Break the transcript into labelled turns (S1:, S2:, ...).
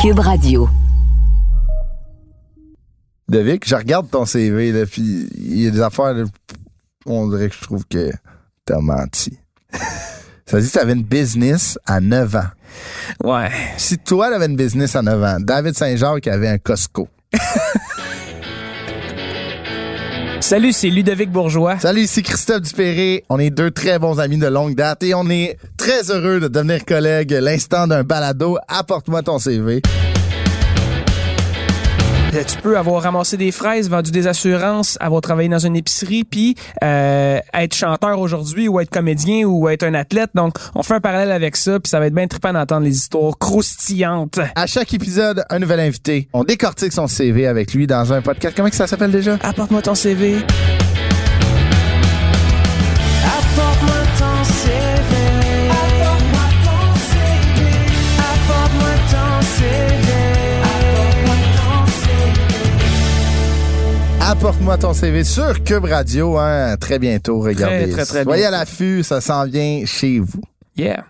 S1: Cube Radio.
S2: David, je regarde ton CV, là, puis il y a des affaires, là, on dirait que je trouve que t'as menti. Ça dit que tu avais une business à 9 ans.
S3: Ouais.
S2: Si toi, t'avais une business à 9 ans, David Saint-Jacques avait un Costco.
S3: Salut, c'est Ludovic Bourgeois.
S2: Salut, ici Christophe Dupéré. On est deux très bons amis de longue date et on est très heureux de devenir collègues l'instant d'un balado. Apporte-moi ton CV.
S3: Euh, Tu peux avoir ramassé des fraises, vendu des assurances, avoir travaillé dans une épicerie, puis euh, être chanteur aujourd'hui ou être comédien ou être un athlète. Donc, on fait un parallèle avec ça, puis ça va être bien trippant d'entendre les histoires croustillantes.
S2: À chaque épisode, un nouvel invité. On décortique son CV avec lui dans un podcast. Comment que ça s'appelle déjà?
S3: Apporte-moi ton CV. Apporte-moi ton CV
S2: sur Cube Radio, hein, très bientôt. Regardez.
S3: très, très
S2: Soyez à l'affût, ça s'en vient chez vous.
S3: Yeah.